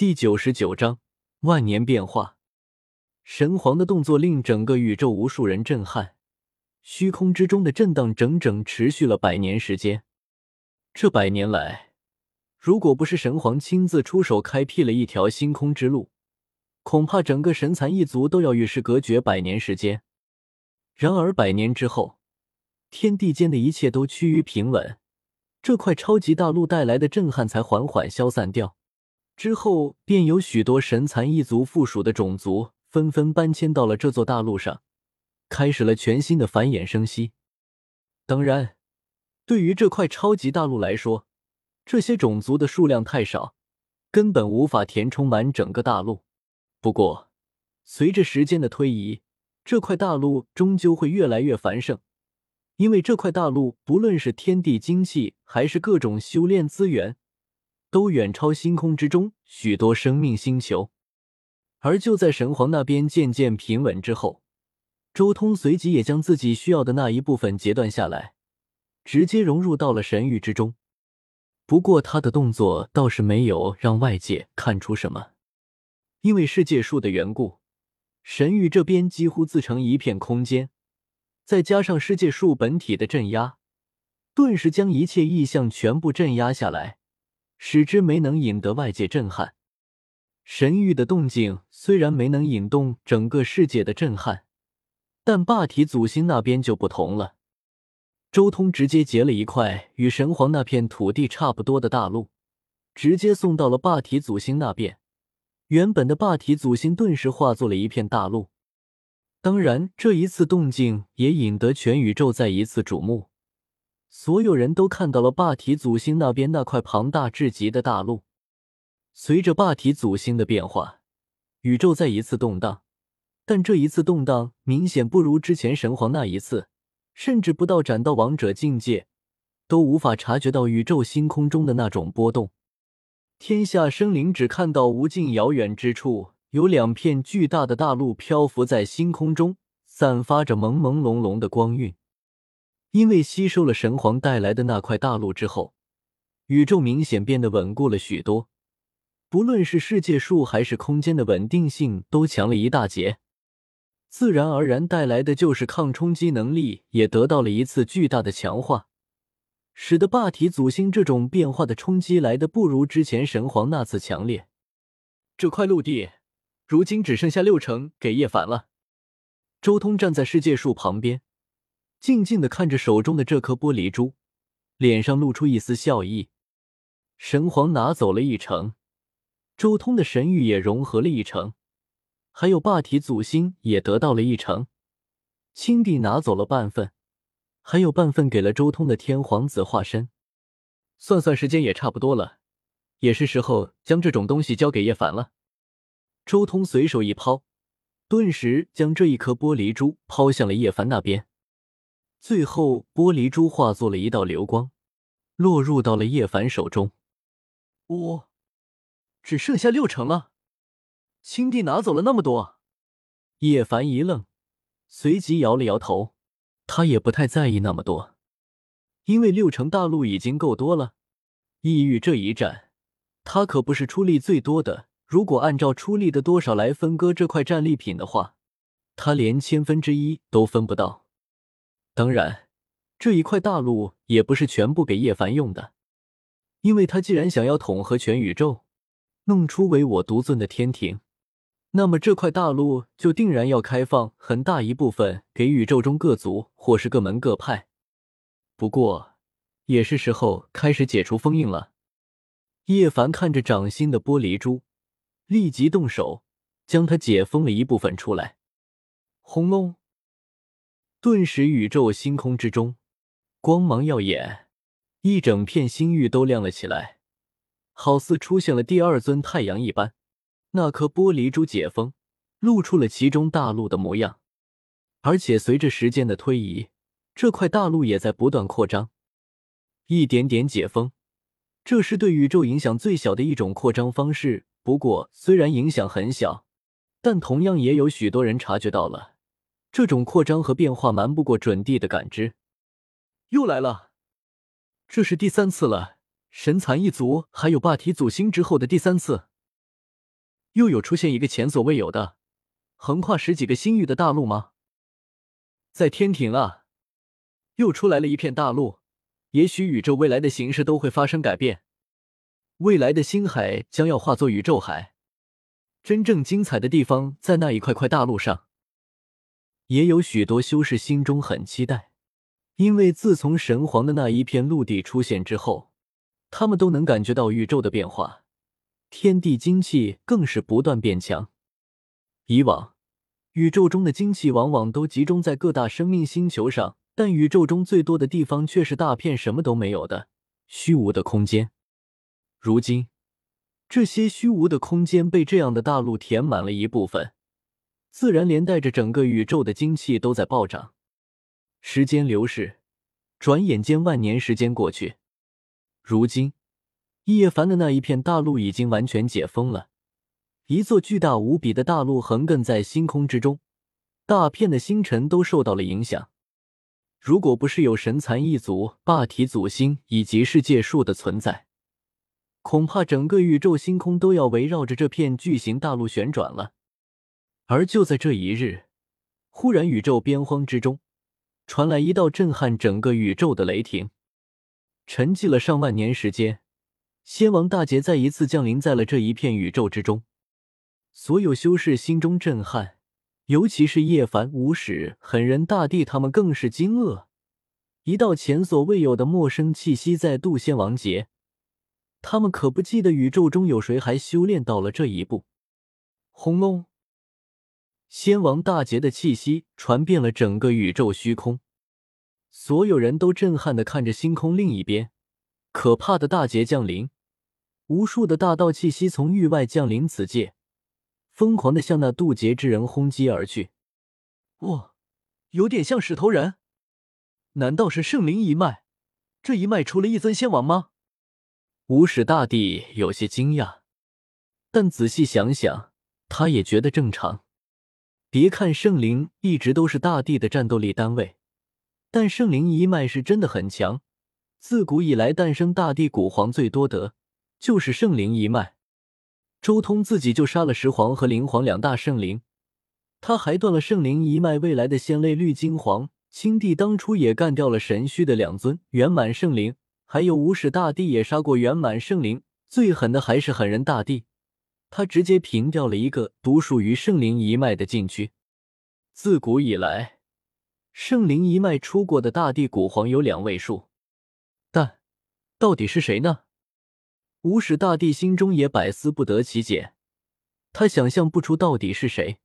第九十九章万年变化。神皇的动作令整个宇宙无数人震撼，虚空之中的震荡整整持续了百年时间。这百年来，如果不是神皇亲自出手开辟了一条星空之路，恐怕整个神蚕一族都要与世隔绝百年时间。然而百年之后，天地间的一切都趋于平稳，这块超级大陆带来的震撼才缓缓消散掉。之后，便有许多神蚕一族附属的种族纷纷搬迁到了这座大陆上，开始了全新的繁衍生息。当然，对于这块超级大陆来说，这些种族的数量太少，根本无法填充满整个大陆。不过，随着时间的推移，这块大陆终究会越来越繁盛，因为这块大陆不论是天地精气，还是各种修炼资源。都远超星空之中许多生命星球，而就在神皇那边渐渐平稳之后，周通随即也将自己需要的那一部分截断下来，直接融入到了神域之中。不过他的动作倒是没有让外界看出什么，因为世界树的缘故，神域这边几乎自成一片空间，再加上世界树本体的镇压，顿时将一切异象全部镇压下来。使之没能引得外界震撼，神域的动静虽然没能引动整个世界的震撼，但霸体祖星那边就不同了。周通直接截了一块与神皇那片土地差不多的大陆，直接送到了霸体祖星那边。原本的霸体祖星顿时化作了一片大陆。当然，这一次动静也引得全宇宙再一次瞩目。所有人都看到了霸体祖星那边那块庞大至极的大陆。随着霸体祖星的变化，宇宙再一次动荡，但这一次动荡明显不如之前神皇那一次，甚至不到斩道王者境界都无法察觉到宇宙星空中的那种波动。天下生灵只看到无尽遥远之处有两片巨大的大陆漂浮在星空中，散发着朦朦胧胧的光晕。因为吸收了神皇带来的那块大陆之后，宇宙明显变得稳固了许多，不论是世界树还是空间的稳定性都强了一大截，自然而然带来的就是抗冲击能力也得到了一次巨大的强化，使得霸体祖星这种变化的冲击来的不如之前神皇那次强烈。这块陆地如今只剩下六成给叶凡了。周通站在世界树旁边。静静的看着手中的这颗玻璃珠，脸上露出一丝笑意。神皇拿走了一成，周通的神域也融合了一成，还有霸体祖星也得到了一成。青帝拿走了半份，还有半份给了周通的天皇子化身。算算时间也差不多了，也是时候将这种东西交给叶凡了。周通随手一抛，顿时将这一颗玻璃珠抛向了叶凡那边。最后，玻璃珠化作了一道流光，落入到了叶凡手中。我只剩下六成了，青帝拿走了那么多。叶凡一愣，随即摇了摇头。他也不太在意那么多，因为六成大陆已经够多了。异域这一战，他可不是出力最多的。如果按照出力的多少来分割这块战利品的话，他连千分之一都分不到。当然，这一块大陆也不是全部给叶凡用的，因为他既然想要统合全宇宙，弄出唯我独尊的天庭，那么这块大陆就定然要开放很大一部分给宇宙中各族或是各门各派。不过，也是时候开始解除封印了。叶凡看着掌心的玻璃珠，立即动手将它解封了一部分出来。轰隆！顿时，宇宙星空之中光芒耀眼，一整片星域都亮了起来，好似出现了第二尊太阳一般。那颗玻璃珠解封，露出了其中大陆的模样，而且随着时间的推移，这块大陆也在不断扩张。一点点解封，这是对宇宙影响最小的一种扩张方式。不过，虽然影响很小，但同样也有许多人察觉到了。这种扩张和变化瞒不过准帝的感知，又来了，这是第三次了。神蚕一族还有霸体祖星之后的第三次。又有出现一个前所未有的、横跨十几个星域的大陆吗？在天庭啊，又出来了一片大陆，也许宇宙未来的形式都会发生改变，未来的星海将要化作宇宙海，真正精彩的地方在那一块块大陆上。也有许多修士心中很期待，因为自从神皇的那一片陆地出现之后，他们都能感觉到宇宙的变化。天地精气更是不断变强。以往，宇宙中的精气往往都集中在各大生命星球上，但宇宙中最多的地方却是大片什么都没有的虚无的空间。如今，这些虚无的空间被这样的大陆填满了一部分，自然连带着整个宇宙的精气都在暴涨。时间流逝，转眼间万年时间过去，如今。叶凡的那一片大陆已经完全解封了，一座巨大无比的大陆横亘在星空之中，大片的星辰都受到了影响。如果不是有神蚕一族、霸体祖星以及世界树的存在，恐怕整个宇宙星空都要围绕着这片巨型大陆旋转了。而就在这一日，忽然宇宙边荒之中传来一道震撼整个宇宙的雷霆，沉寂了上万年时间。仙王大劫再一次降临在了这一片宇宙之中，所有修士心中震撼，尤其是叶凡、无始、狠人大帝，他们更是惊愕。一道前所未有的陌生气息在渡仙王劫，他们可不记得宇宙中有谁还修炼到了这一步。轰隆！仙王大劫的气息传遍了整个宇宙虚空，所有人都震撼的看着星空另一边，可怕的大劫降临。无数的大道气息从域外降临此界，疯狂的向那渡劫之人轰击而去。哇，有点像石头人，难道是圣灵一脉？这一脉出了一尊仙王吗？无始大帝有些惊讶，但仔细想想，他也觉得正常。别看圣灵一直都是大帝的战斗力单位，但圣灵一脉是真的很强。自古以来，诞生大帝古皇最多得。就是圣灵一脉，周通自己就杀了石皇和灵皇两大圣灵，他还断了圣灵一脉未来的仙类绿金皇。青帝当初也干掉了神虚的两尊圆满圣灵，还有无始大帝也杀过圆满圣灵。最狠的还是狠人大帝，他直接平掉了一个独属于圣灵一脉的禁区。自古以来，圣灵一脉出过的大地古皇有两位数，但到底是谁呢？无始大帝心中也百思不得其解，他想象不出到底是谁。